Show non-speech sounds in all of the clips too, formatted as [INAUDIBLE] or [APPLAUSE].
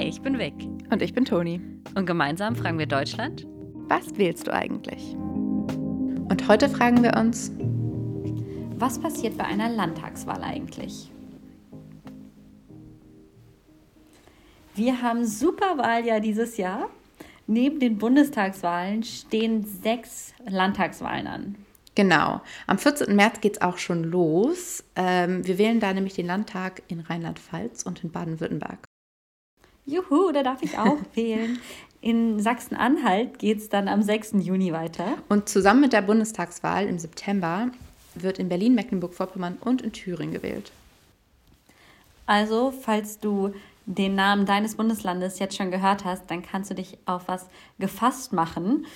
Hi, ich bin Vic. Und ich bin Toni. Und gemeinsam fragen wir Deutschland: Was wählst du eigentlich? Und heute fragen wir uns: Was passiert bei einer Landtagswahl eigentlich? Wir haben Superwahljahr dieses Jahr. Neben den Bundestagswahlen stehen sechs Landtagswahlen an. Genau. Am 14. März geht es auch schon los. Ähm, wir wählen da nämlich den Landtag in Rheinland-Pfalz und in Baden-Württemberg. Juhu, da darf ich auch [LAUGHS] wählen. In Sachsen-Anhalt geht es dann am 6. Juni weiter. Und zusammen mit der Bundestagswahl im September wird in Berlin, Mecklenburg-Vorpommern und in Thüringen gewählt. Also, falls du den Namen deines Bundeslandes jetzt schon gehört hast, dann kannst du dich auf was gefasst machen.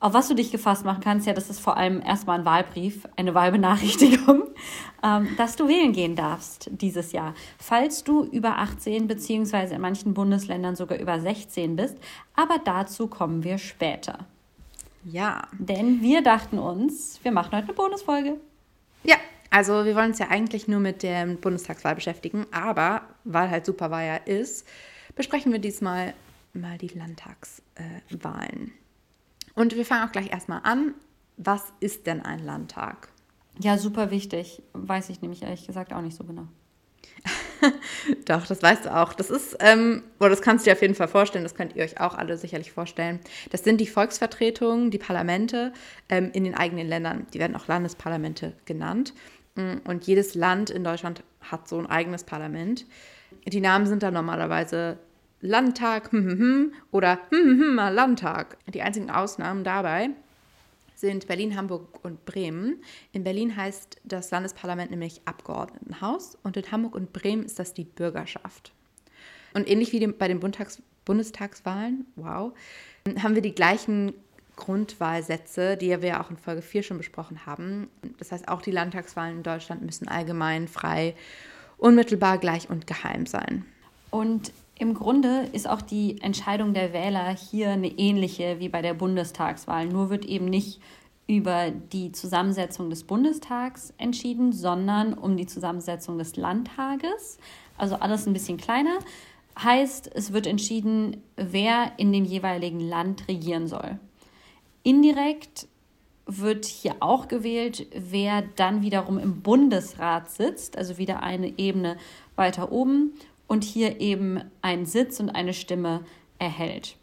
Auf was du dich gefasst machen kannst, ja, das ist vor allem erstmal ein Wahlbrief, eine Wahlbenachrichtigung, [LAUGHS] ähm, dass du wählen gehen darfst dieses Jahr. Falls du über 18 beziehungsweise in manchen Bundesländern sogar über 16 bist, aber dazu kommen wir später. Ja. Denn wir dachten uns, wir machen heute eine Bonusfolge. Ja, also wir wollen uns ja eigentlich nur mit der Bundestagswahl beschäftigen, aber weil halt Superwahl ist, besprechen wir diesmal mal die Landtagswahlen. Und wir fangen auch gleich erstmal an. Was ist denn ein Landtag? Ja, super wichtig. Weiß ich nämlich ehrlich gesagt auch nicht so genau. [LAUGHS] Doch, das weißt du auch. Das ist, ähm, oder das kannst du dir auf jeden Fall vorstellen, das könnt ihr euch auch alle sicherlich vorstellen. Das sind die Volksvertretungen, die Parlamente ähm, in den eigenen Ländern. Die werden auch Landesparlamente genannt. Mm, und jedes Land in Deutschland hat so ein eigenes Parlament. Die Namen sind dann normalerweise Landtag hm, hm, hm, oder Landtag. Die einzigen Ausnahmen dabei sind Berlin, Hamburg und Bremen. In Berlin heißt das Landesparlament nämlich Abgeordnetenhaus und in Hamburg und Bremen ist das die Bürgerschaft. Und ähnlich wie bei den Bundestags Bundestagswahlen, wow, haben wir die gleichen Grundwahlsätze, die wir auch in Folge 4 schon besprochen haben. Das heißt, auch die Landtagswahlen in Deutschland müssen allgemein, frei, unmittelbar, gleich und geheim sein. Und im Grunde ist auch die Entscheidung der Wähler hier eine ähnliche wie bei der Bundestagswahl. Nur wird eben nicht über die Zusammensetzung des Bundestags entschieden, sondern um die Zusammensetzung des Landtages. Also alles ein bisschen kleiner. Heißt, es wird entschieden, wer in dem jeweiligen Land regieren soll. Indirekt wird hier auch gewählt, wer dann wiederum im Bundesrat sitzt, also wieder eine Ebene weiter oben und hier eben einen Sitz und eine Stimme erhält.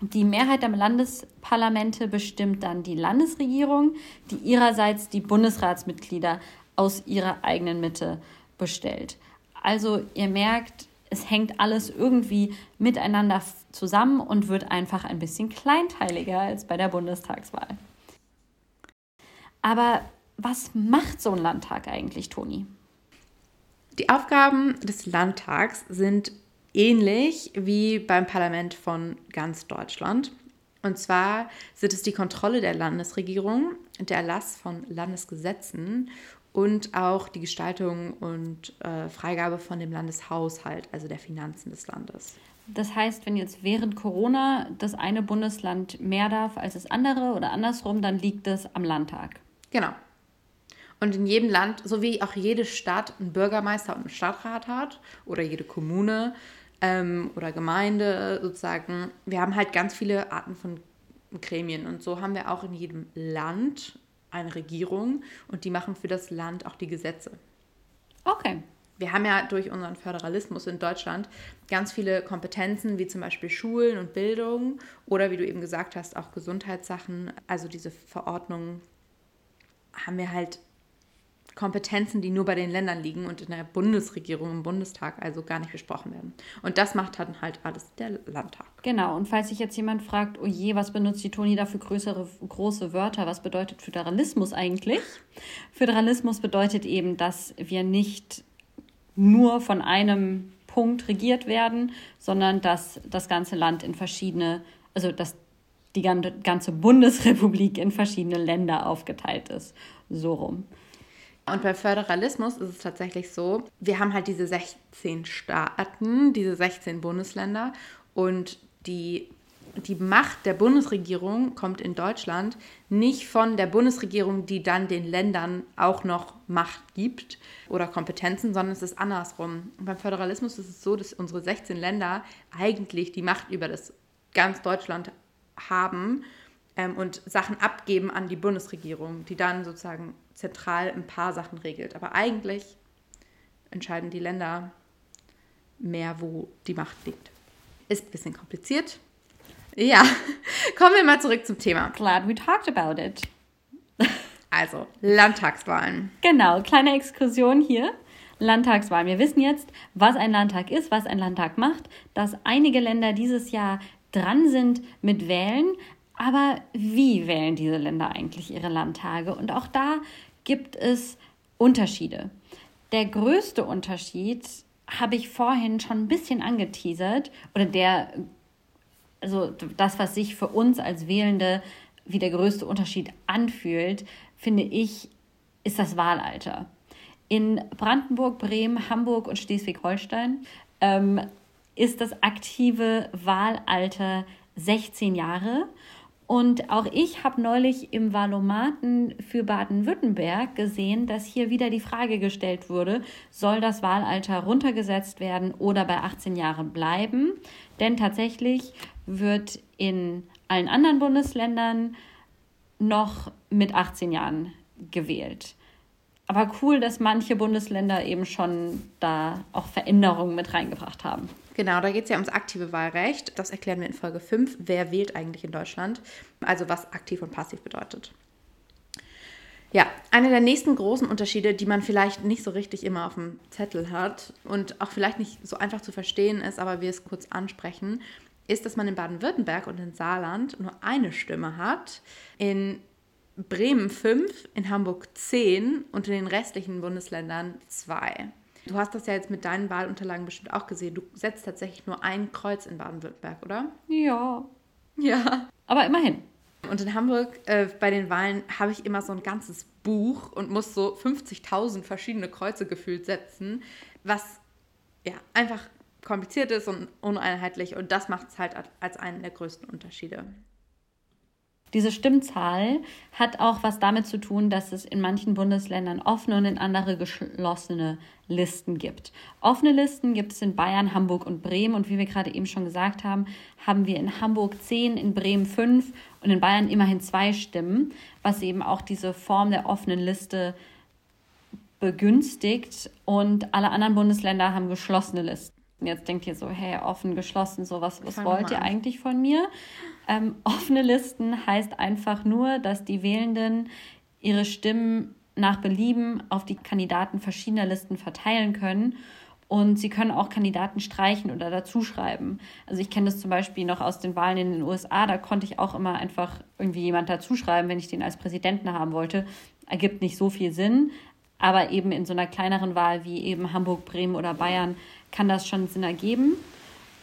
Die Mehrheit der Landesparlamente bestimmt dann die Landesregierung, die ihrerseits die Bundesratsmitglieder aus ihrer eigenen Mitte bestellt. Also ihr merkt, es hängt alles irgendwie miteinander zusammen und wird einfach ein bisschen kleinteiliger als bei der Bundestagswahl. Aber was macht so ein Landtag eigentlich, Toni? Die Aufgaben des Landtags sind ähnlich wie beim Parlament von ganz Deutschland. Und zwar sind es die Kontrolle der Landesregierung, der Erlass von Landesgesetzen und auch die Gestaltung und äh, Freigabe von dem Landeshaushalt, also der Finanzen des Landes. Das heißt, wenn jetzt während Corona das eine Bundesland mehr darf als das andere oder andersrum, dann liegt es am Landtag. Genau. Und in jedem Land, so wie auch jede Stadt einen Bürgermeister und einen Stadtrat hat oder jede Kommune ähm, oder Gemeinde sozusagen, wir haben halt ganz viele Arten von Gremien. Und so haben wir auch in jedem Land eine Regierung und die machen für das Land auch die Gesetze. Okay. Wir haben ja durch unseren Föderalismus in Deutschland ganz viele Kompetenzen, wie zum Beispiel Schulen und Bildung oder wie du eben gesagt hast, auch Gesundheitssachen. Also diese Verordnungen haben wir halt Kompetenzen, die nur bei den Ländern liegen und in der Bundesregierung, im Bundestag also gar nicht besprochen werden. Und das macht dann halt alles der Landtag. Genau, und falls sich jetzt jemand fragt, oh je, was benutzt die Toni da für größere, große Wörter, was bedeutet Föderalismus eigentlich? Föderalismus bedeutet eben, dass wir nicht nur von einem Punkt regiert werden, sondern dass das ganze Land in verschiedene, also dass die ganze Bundesrepublik in verschiedene Länder aufgeteilt ist. So rum. Und bei Föderalismus ist es tatsächlich so, wir haben halt diese 16 Staaten, diese 16 Bundesländer und die die Macht der Bundesregierung kommt in Deutschland nicht von der Bundesregierung, die dann den Ländern auch noch Macht gibt oder Kompetenzen, sondern es ist andersrum. Und beim Föderalismus ist es so, dass unsere 16 Länder eigentlich die Macht über das ganz Deutschland haben ähm, und Sachen abgeben an die Bundesregierung, die dann sozusagen zentral ein paar Sachen regelt. Aber eigentlich entscheiden die Länder mehr, wo die Macht liegt. Ist ein bisschen kompliziert. Ja, [LAUGHS] kommen wir mal zurück zum Thema. Glad we talked about it. [LAUGHS] Also, Landtagswahlen. Genau, kleine Exkursion hier. Landtagswahlen. Wir wissen jetzt, was ein Landtag ist, was ein Landtag macht, dass einige Länder dieses Jahr dran sind mit Wählen. Aber wie wählen diese Länder eigentlich ihre Landtage? Und auch da gibt es Unterschiede. Der größte Unterschied habe ich vorhin schon ein bisschen angeteasert oder der, also das, was sich für uns als Wählende wie der größte Unterschied anfühlt, finde ich, ist das Wahlalter. In Brandenburg, Bremen, Hamburg und Schleswig-Holstein ähm, ist das aktive Wahlalter 16 Jahre und auch ich habe neulich im Wahlomaten für Baden-Württemberg gesehen, dass hier wieder die Frage gestellt wurde, soll das Wahlalter runtergesetzt werden oder bei 18 Jahren bleiben? Denn tatsächlich wird in allen anderen Bundesländern noch mit 18 Jahren gewählt. Aber cool, dass manche Bundesländer eben schon da auch Veränderungen mit reingebracht haben. Genau, da geht es ja ums aktive Wahlrecht. Das erklären wir in Folge 5. Wer wählt eigentlich in Deutschland? Also was aktiv und passiv bedeutet. Ja, einer der nächsten großen Unterschiede, die man vielleicht nicht so richtig immer auf dem Zettel hat und auch vielleicht nicht so einfach zu verstehen ist, aber wir es kurz ansprechen, ist, dass man in Baden-Württemberg und in Saarland nur eine Stimme hat, in Bremen fünf, in Hamburg zehn und in den restlichen Bundesländern zwei. Du hast das ja jetzt mit deinen Wahlunterlagen bestimmt auch gesehen. Du setzt tatsächlich nur ein Kreuz in Baden-Württemberg, oder? Ja. Ja. Aber immerhin. Und in Hamburg äh, bei den Wahlen habe ich immer so ein ganzes Buch und muss so 50.000 verschiedene Kreuze gefühlt setzen, was ja einfach kompliziert ist und uneinheitlich. Und das macht es halt als einen der größten Unterschiede. Diese Stimmzahl hat auch was damit zu tun, dass es in manchen Bundesländern offene und in andere geschlossene Listen gibt. Offene Listen gibt es in Bayern, Hamburg und Bremen und wie wir gerade eben schon gesagt haben, haben wir in Hamburg zehn, in Bremen fünf und in Bayern immerhin zwei Stimmen, was eben auch diese Form der offenen Liste begünstigt und alle anderen Bundesländer haben geschlossene Listen. Jetzt denkt ihr so, hey, offen, geschlossen, so was, was wollt ihr eigentlich von mir? Ähm, offene Listen heißt einfach nur, dass die Wählenden ihre Stimmen nach Belieben auf die Kandidaten verschiedener Listen verteilen können. Und sie können auch Kandidaten streichen oder dazuschreiben. Also ich kenne das zum Beispiel noch aus den Wahlen in den USA. Da konnte ich auch immer einfach irgendwie jemand dazuschreiben, wenn ich den als Präsidenten haben wollte. Ergibt nicht so viel Sinn. Aber eben in so einer kleineren Wahl wie eben Hamburg, Bremen oder Bayern kann das schon Sinn ergeben.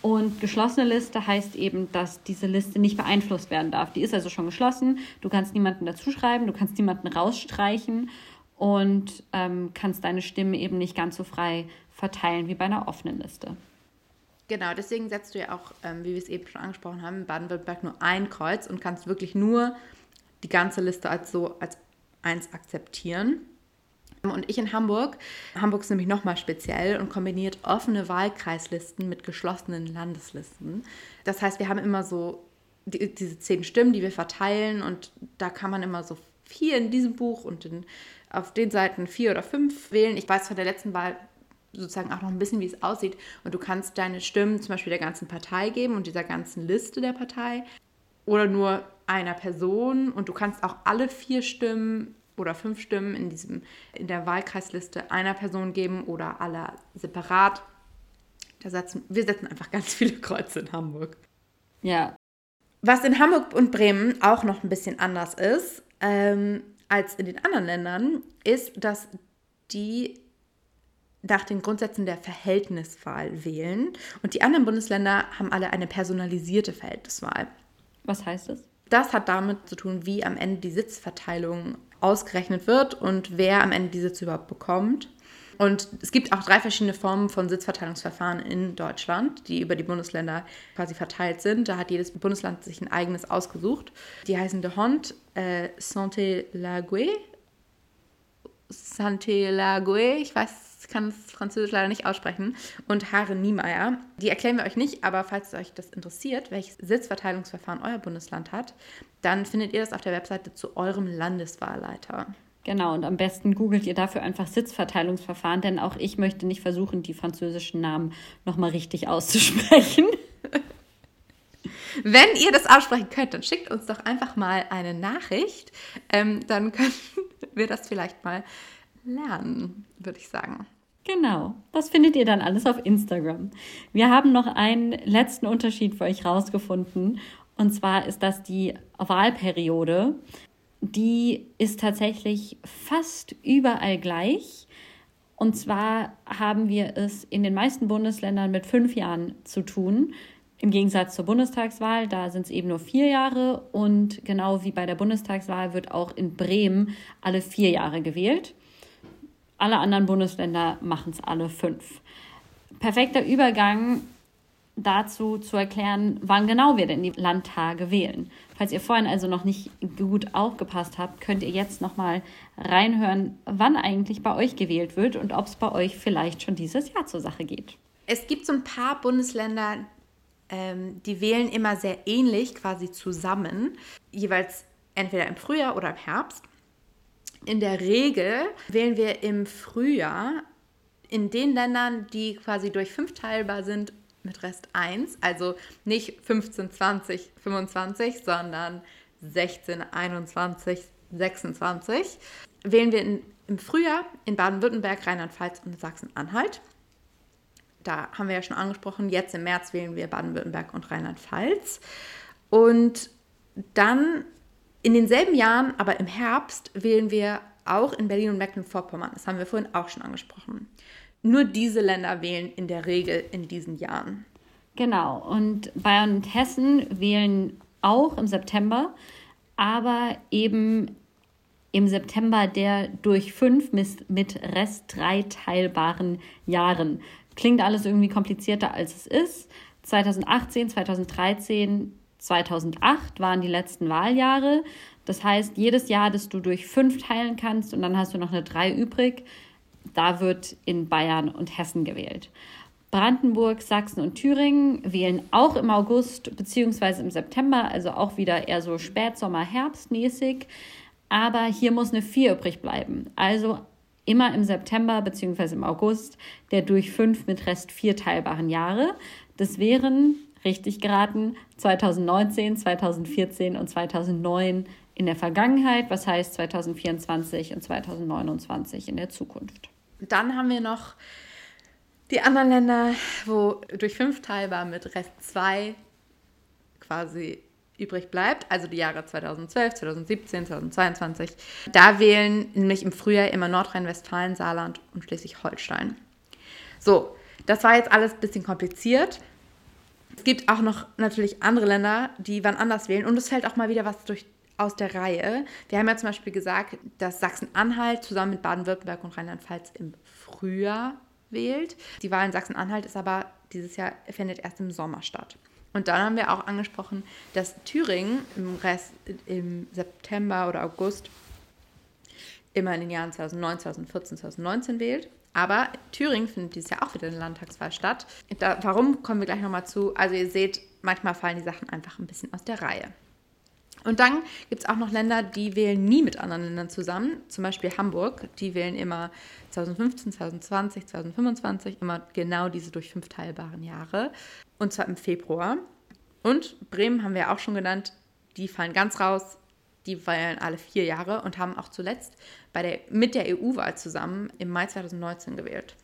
Und geschlossene Liste heißt eben, dass diese Liste nicht beeinflusst werden darf. Die ist also schon geschlossen. Du kannst niemanden dazuschreiben, du kannst niemanden rausstreichen und ähm, kannst deine Stimme eben nicht ganz so frei verteilen wie bei einer offenen Liste. Genau, deswegen setzt du ja auch, ähm, wie wir es eben schon angesprochen haben, in Baden-Württemberg nur ein Kreuz und kannst wirklich nur die ganze Liste als so als eins akzeptieren. Und ich in Hamburg, Hamburg ist nämlich nochmal speziell und kombiniert offene Wahlkreislisten mit geschlossenen Landeslisten. Das heißt, wir haben immer so die, diese zehn Stimmen, die wir verteilen und da kann man immer so vier in diesem Buch und in, auf den Seiten vier oder fünf wählen. Ich weiß von der letzten Wahl sozusagen auch noch ein bisschen, wie es aussieht. Und du kannst deine Stimmen zum Beispiel der ganzen Partei geben und dieser ganzen Liste der Partei oder nur einer Person und du kannst auch alle vier Stimmen oder fünf Stimmen in, diesem, in der Wahlkreisliste einer Person geben oder aller separat. Da setzen, wir setzen einfach ganz viele Kreuze in Hamburg. Ja. Was in Hamburg und Bremen auch noch ein bisschen anders ist ähm, als in den anderen Ländern, ist, dass die nach den Grundsätzen der Verhältniswahl wählen und die anderen Bundesländer haben alle eine personalisierte Verhältniswahl. Was heißt das? Das hat damit zu tun, wie am Ende die Sitzverteilung ausgerechnet wird und wer am Ende die Sitze überhaupt bekommt. Und es gibt auch drei verschiedene Formen von Sitzverteilungsverfahren in Deutschland, die über die Bundesländer quasi verteilt sind. Da hat jedes Bundesland sich ein eigenes ausgesucht. Die heißen de Hond, äh, Santé-Lague, Santé-Lague, ich weiß ich kann es französisch leider nicht aussprechen, und Haare Niemeyer. Die erklären wir euch nicht, aber falls euch das interessiert, welches Sitzverteilungsverfahren euer Bundesland hat, dann findet ihr das auf der Webseite zu eurem Landeswahlleiter. Genau, und am besten googelt ihr dafür einfach Sitzverteilungsverfahren, denn auch ich möchte nicht versuchen, die französischen Namen nochmal richtig auszusprechen. [LAUGHS] Wenn ihr das aussprechen könnt, dann schickt uns doch einfach mal eine Nachricht. Ähm, dann [LAUGHS] können wir das vielleicht mal lernen, würde ich sagen. Genau, das findet ihr dann alles auf Instagram. Wir haben noch einen letzten Unterschied für euch rausgefunden. Und zwar ist das die Wahlperiode. Die ist tatsächlich fast überall gleich. Und zwar haben wir es in den meisten Bundesländern mit fünf Jahren zu tun. Im Gegensatz zur Bundestagswahl, da sind es eben nur vier Jahre. Und genau wie bei der Bundestagswahl wird auch in Bremen alle vier Jahre gewählt. Alle anderen Bundesländer machen es alle fünf. Perfekter Übergang dazu zu erklären, wann genau wir denn die Landtage wählen. Falls ihr vorhin also noch nicht gut aufgepasst habt, könnt ihr jetzt noch mal reinhören, wann eigentlich bei euch gewählt wird und ob es bei euch vielleicht schon dieses Jahr zur Sache geht. Es gibt so ein paar Bundesländer, ähm, die wählen immer sehr ähnlich, quasi zusammen, jeweils entweder im Frühjahr oder im Herbst. In der Regel wählen wir im Frühjahr in den Ländern, die quasi durch fünf teilbar sind, mit Rest 1, also nicht 15, 20, 25, sondern 16, 21, 26, wählen wir in, im Frühjahr in Baden-Württemberg, Rheinland-Pfalz und Sachsen-Anhalt. Da haben wir ja schon angesprochen, jetzt im März wählen wir Baden-Württemberg und Rheinland-Pfalz. Und dann in denselben Jahren, aber im Herbst, wählen wir auch in Berlin und Mecklenburg-Vorpommern. Das haben wir vorhin auch schon angesprochen. Nur diese Länder wählen in der Regel in diesen Jahren. Genau. Und Bayern und Hessen wählen auch im September, aber eben im September der durch fünf mit Rest drei teilbaren Jahren. Klingt alles irgendwie komplizierter, als es ist. 2018, 2013 2008 waren die letzten Wahljahre. Das heißt, jedes Jahr, das du durch fünf teilen kannst und dann hast du noch eine drei übrig, da wird in Bayern und Hessen gewählt. Brandenburg, Sachsen und Thüringen wählen auch im August bzw. im September, also auch wieder eher so Spätsommer, Herbstmäßig. Aber hier muss eine 4 übrig bleiben. Also immer im September bzw. im August der durch fünf mit Rest vier teilbaren Jahre. Das wären richtig geraten, 2019, 2014 und 2009 in der Vergangenheit, was heißt 2024 und 2029 in der Zukunft. Dann haben wir noch die anderen Länder, wo durch fünf teilbar mit Rest 2 quasi übrig bleibt, also die Jahre 2012, 2017, 2022. Da wählen nämlich im Frühjahr immer Nordrhein-Westfalen, Saarland und Schleswig-Holstein. So, das war jetzt alles ein bisschen kompliziert. Es gibt auch noch natürlich andere Länder, die wann anders wählen. Und es fällt auch mal wieder was durch, aus der Reihe. Wir haben ja zum Beispiel gesagt, dass Sachsen-Anhalt zusammen mit Baden-Württemberg und Rheinland-Pfalz im Frühjahr wählt. Die Wahl in Sachsen-Anhalt ist aber dieses Jahr findet erst im Sommer statt. Und dann haben wir auch angesprochen, dass Thüringen im Rest im September oder August immer in den Jahren 2009, 2014, 2019 wählt. Aber Thüringen findet dieses Jahr auch wieder eine Landtagswahl statt. Da, warum kommen wir gleich nochmal zu? Also ihr seht, manchmal fallen die Sachen einfach ein bisschen aus der Reihe. Und dann gibt es auch noch Länder, die wählen nie mit anderen Ländern zusammen. Zum Beispiel Hamburg, die wählen immer 2015, 2020, 2025, immer genau diese durch fünf teilbaren Jahre. Und zwar im Februar. Und Bremen haben wir auch schon genannt, die fallen ganz raus die wählen alle vier Jahre und haben auch zuletzt bei der, mit der EU-Wahl zusammen im Mai 2019 gewählt.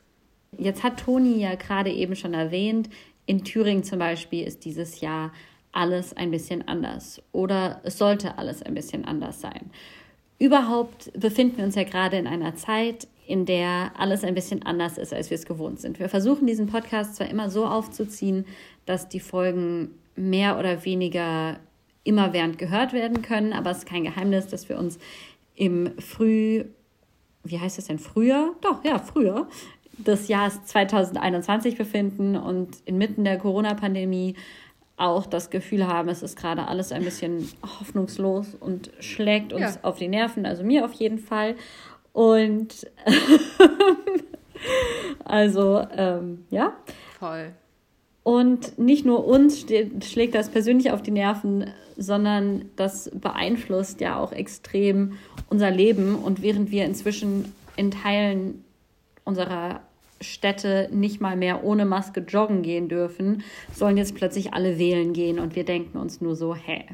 Jetzt hat Toni ja gerade eben schon erwähnt, in Thüringen zum Beispiel ist dieses Jahr alles ein bisschen anders oder es sollte alles ein bisschen anders sein. Überhaupt befinden wir uns ja gerade in einer Zeit, in der alles ein bisschen anders ist, als wir es gewohnt sind. Wir versuchen diesen Podcast zwar immer so aufzuziehen, dass die Folgen mehr oder weniger immer während gehört werden können, aber es ist kein Geheimnis, dass wir uns im Früh wie heißt es denn, früher, doch, ja, früher, des Jahres 2021 befinden und inmitten der Corona-Pandemie auch das Gefühl haben, es ist gerade alles ein bisschen hoffnungslos und schlägt uns ja. auf die Nerven, also mir auf jeden Fall. Und [LAUGHS] also, ähm, ja. Voll. Und nicht nur uns schlägt das persönlich auf die Nerven, sondern das beeinflusst ja auch extrem unser Leben. Und während wir inzwischen in Teilen unserer Städte nicht mal mehr ohne Maske joggen gehen dürfen, sollen jetzt plötzlich alle wählen gehen und wir denken uns nur so, hä.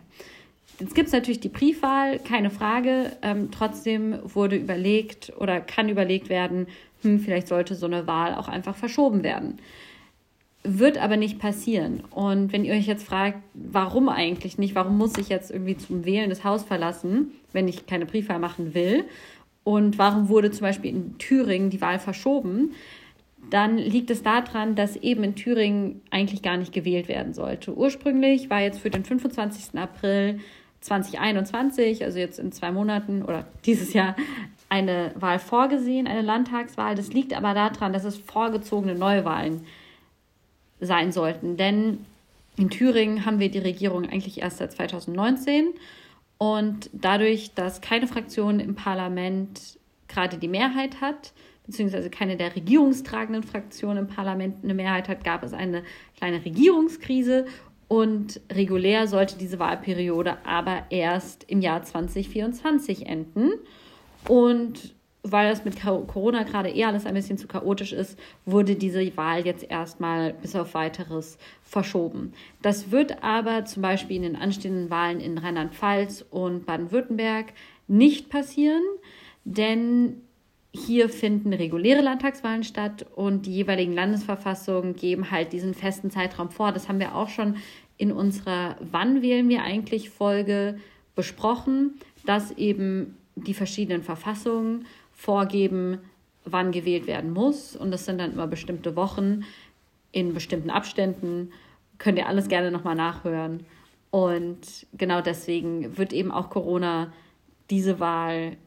Jetzt gibt es natürlich die Briefwahl, keine Frage. Ähm, trotzdem wurde überlegt oder kann überlegt werden, hm, vielleicht sollte so eine Wahl auch einfach verschoben werden. Wird aber nicht passieren. Und wenn ihr euch jetzt fragt, warum eigentlich nicht, warum muss ich jetzt irgendwie zum Wählen das Haus verlassen, wenn ich keine Briefwahl machen will? Und warum wurde zum Beispiel in Thüringen die Wahl verschoben? Dann liegt es daran, dass eben in Thüringen eigentlich gar nicht gewählt werden sollte. Ursprünglich war jetzt für den 25. April 2021, also jetzt in zwei Monaten oder dieses Jahr, eine Wahl vorgesehen, eine Landtagswahl. Das liegt aber daran, dass es vorgezogene Neuwahlen sein sollten. Denn in Thüringen haben wir die Regierung eigentlich erst seit 2019. Und dadurch, dass keine Fraktion im Parlament gerade die Mehrheit hat, beziehungsweise keine der regierungstragenden Fraktionen im Parlament eine Mehrheit hat, gab es eine kleine Regierungskrise und regulär sollte diese Wahlperiode aber erst im Jahr 2024 enden. Und weil das mit Corona gerade eher alles ein bisschen zu chaotisch ist, wurde diese Wahl jetzt erstmal bis auf weiteres verschoben. Das wird aber zum Beispiel in den anstehenden Wahlen in Rheinland-Pfalz und Baden-Württemberg nicht passieren, denn hier finden reguläre Landtagswahlen statt und die jeweiligen Landesverfassungen geben halt diesen festen Zeitraum vor. Das haben wir auch schon in unserer Wann wählen wir eigentlich Folge besprochen, dass eben die verschiedenen Verfassungen vorgeben, wann gewählt werden muss. Und das sind dann immer bestimmte Wochen in bestimmten Abständen. Könnt ihr alles gerne nochmal nachhören. Und genau deswegen wird eben auch Corona diese Wahl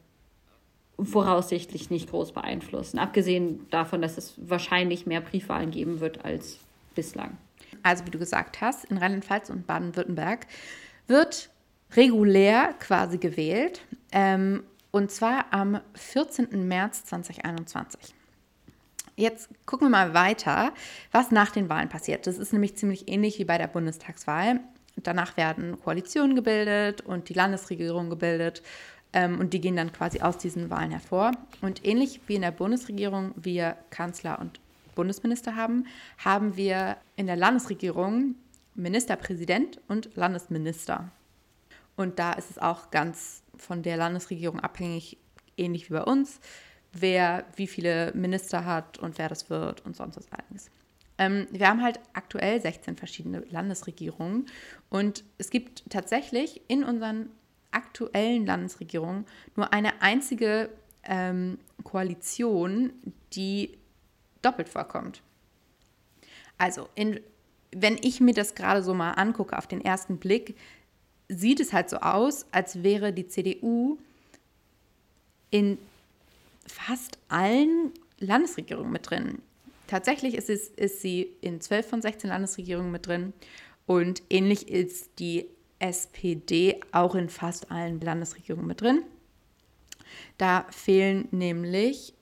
voraussichtlich nicht groß beeinflussen. Abgesehen davon, dass es wahrscheinlich mehr Briefwahlen geben wird als bislang. Also wie du gesagt hast, in Rheinland-Pfalz und Baden-Württemberg wird regulär quasi gewählt. Ähm, und zwar am 14. März 2021. Jetzt gucken wir mal weiter, was nach den Wahlen passiert. Das ist nämlich ziemlich ähnlich wie bei der Bundestagswahl. Danach werden Koalitionen gebildet und die Landesregierung gebildet. Ähm, und die gehen dann quasi aus diesen Wahlen hervor. Und ähnlich wie in der Bundesregierung wir Kanzler und Bundesminister haben, haben wir in der Landesregierung Ministerpräsident und Landesminister. Und da ist es auch ganz von der Landesregierung abhängig, ähnlich wie bei uns, wer wie viele Minister hat und wer das wird und sonst was alles. Ähm, wir haben halt aktuell 16 verschiedene Landesregierungen und es gibt tatsächlich in unseren aktuellen Landesregierungen nur eine einzige ähm, Koalition, die doppelt vorkommt. Also, in, wenn ich mir das gerade so mal angucke auf den ersten Blick, sieht es halt so aus, als wäre die CDU in fast allen Landesregierungen mit drin. Tatsächlich ist, es, ist sie in 12 von 16 Landesregierungen mit drin und ähnlich ist die SPD auch in fast allen Landesregierungen mit drin. Da fehlen nämlich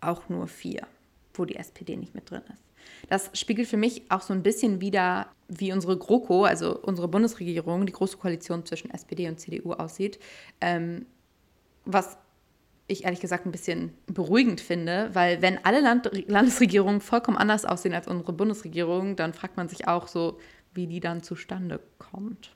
auch nur vier, wo die SPD nicht mit drin ist. Das spiegelt für mich auch so ein bisschen wieder, wie unsere GroKo, also unsere Bundesregierung, die große Koalition zwischen SPD und CDU aussieht. Ähm, was ich ehrlich gesagt ein bisschen beruhigend finde, weil wenn alle Land Landesregierungen vollkommen anders aussehen als unsere Bundesregierung, dann fragt man sich auch so, wie die dann zustande kommt.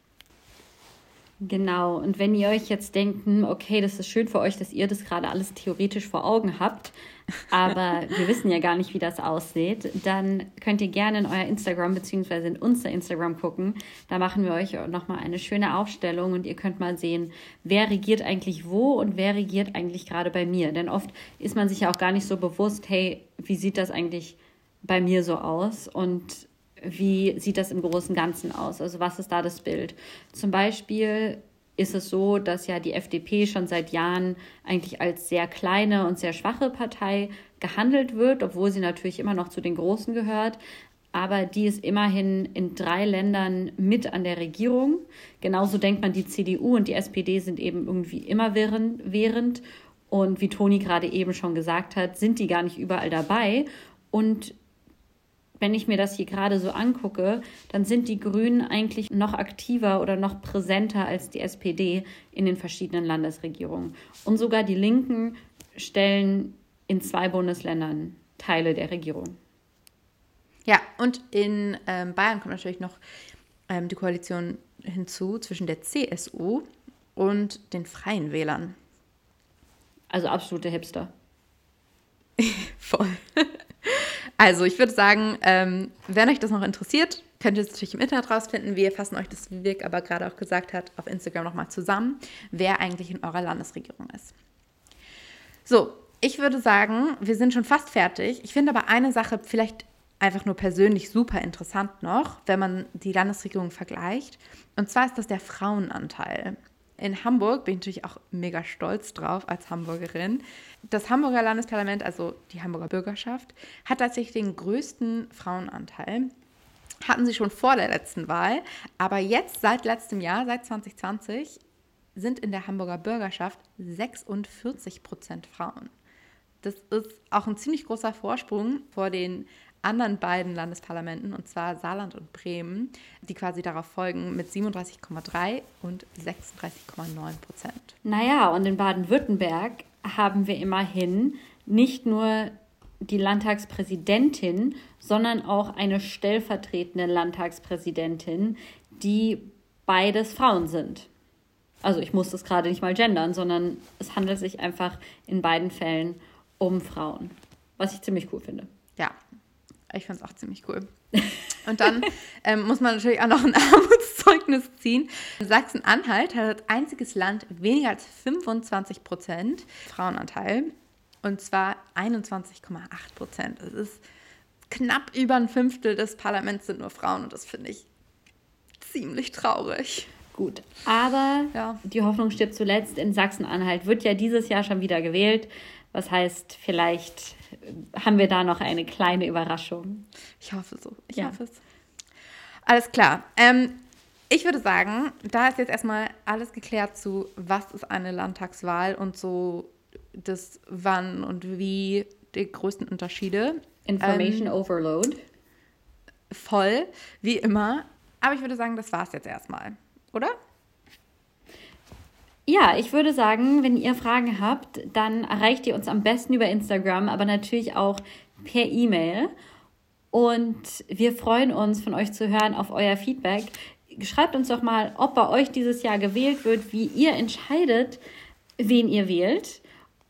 Genau, und wenn ihr euch jetzt denkt, hm, okay, das ist schön für euch, dass ihr das gerade alles theoretisch vor Augen habt, [LAUGHS] aber wir wissen ja gar nicht, wie das aussieht, dann könnt ihr gerne in euer Instagram bzw. in unser Instagram gucken. Da machen wir euch nochmal eine schöne Aufstellung und ihr könnt mal sehen, wer regiert eigentlich wo und wer regiert eigentlich gerade bei mir. Denn oft ist man sich ja auch gar nicht so bewusst, hey, wie sieht das eigentlich bei mir so aus? Und wie sieht das im großen Ganzen aus? Also was ist da das Bild? Zum Beispiel ist es so, dass ja die FDP schon seit Jahren eigentlich als sehr kleine und sehr schwache Partei gehandelt wird, obwohl sie natürlich immer noch zu den Großen gehört. Aber die ist immerhin in drei Ländern mit an der Regierung. Genauso denkt man, die CDU und die SPD sind eben irgendwie immer während. Und wie Toni gerade eben schon gesagt hat, sind die gar nicht überall dabei. Und wenn ich mir das hier gerade so angucke, dann sind die Grünen eigentlich noch aktiver oder noch präsenter als die SPD in den verschiedenen Landesregierungen. Und sogar die Linken stellen in zwei Bundesländern Teile der Regierung. Ja, und in ähm, Bayern kommt natürlich noch ähm, die Koalition hinzu zwischen der CSU und den Freien Wählern. Also absolute Hipster. [LAUGHS] Voll. Also ich würde sagen, ähm, wenn euch das noch interessiert, könnt ihr es natürlich im Internet rausfinden. Wir fassen euch das, wie Vic aber gerade auch gesagt hat, auf Instagram nochmal zusammen, wer eigentlich in eurer Landesregierung ist. So, ich würde sagen, wir sind schon fast fertig. Ich finde aber eine Sache vielleicht einfach nur persönlich super interessant noch, wenn man die Landesregierung vergleicht. Und zwar ist das der Frauenanteil. In Hamburg bin ich natürlich auch mega stolz drauf als Hamburgerin. Das Hamburger Landesparlament, also die Hamburger Bürgerschaft, hat tatsächlich den größten Frauenanteil. Hatten sie schon vor der letzten Wahl, aber jetzt seit letztem Jahr, seit 2020, sind in der Hamburger Bürgerschaft 46 Prozent Frauen. Das ist auch ein ziemlich großer Vorsprung vor den anderen beiden Landesparlamenten, und zwar Saarland und Bremen, die quasi darauf folgen mit 37,3 und 36,9 Prozent. Naja, und in Baden-Württemberg haben wir immerhin nicht nur die Landtagspräsidentin, sondern auch eine stellvertretende Landtagspräsidentin, die beides Frauen sind. Also ich muss das gerade nicht mal gendern, sondern es handelt sich einfach in beiden Fällen um Frauen, was ich ziemlich cool finde. Ja, ich fand es auch ziemlich cool. Und dann [LAUGHS] ähm, muss man natürlich auch noch ein [LAUGHS] Armutszeugnis ziehen. Sachsen-Anhalt hat als einziges Land weniger als 25 Prozent Frauenanteil. Und zwar 21,8 Prozent. Das ist knapp über ein Fünftel des Parlaments sind nur Frauen. Und das finde ich ziemlich traurig. Gut, aber ja. die Hoffnung stirbt zuletzt. In Sachsen-Anhalt wird ja dieses Jahr schon wieder gewählt. Was heißt, vielleicht haben wir da noch eine kleine Überraschung. Ich hoffe so. Ich ja. hoffe es. Alles klar. Ähm, ich würde sagen, da ist jetzt erstmal alles geklärt zu, was ist eine Landtagswahl und so das wann und wie die größten Unterschiede. Information ähm, Overload. Voll, wie immer. Aber ich würde sagen, das war es jetzt erstmal, oder? Ja, ich würde sagen, wenn ihr Fragen habt, dann erreicht ihr uns am besten über Instagram, aber natürlich auch per E-Mail. Und wir freuen uns, von euch zu hören auf euer Feedback. Schreibt uns doch mal, ob bei euch dieses Jahr gewählt wird, wie ihr entscheidet, wen ihr wählt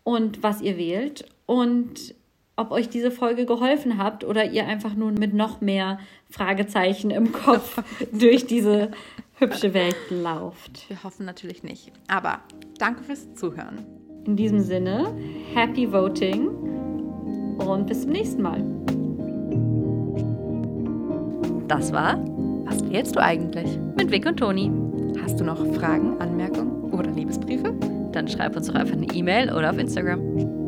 und was ihr wählt und ob euch diese Folge geholfen hat oder ihr einfach nur mit noch mehr Fragezeichen im Kopf [LAUGHS] durch diese hübsche Welt lauft. Wir hoffen natürlich nicht. Aber danke fürs Zuhören. In diesem Sinne, happy voting und bis zum nächsten Mal. Das war Was wählst du eigentlich? Mit Vic und Toni. Hast du noch Fragen, Anmerkungen oder Liebesbriefe? Dann schreib uns doch einfach eine E-Mail oder auf Instagram.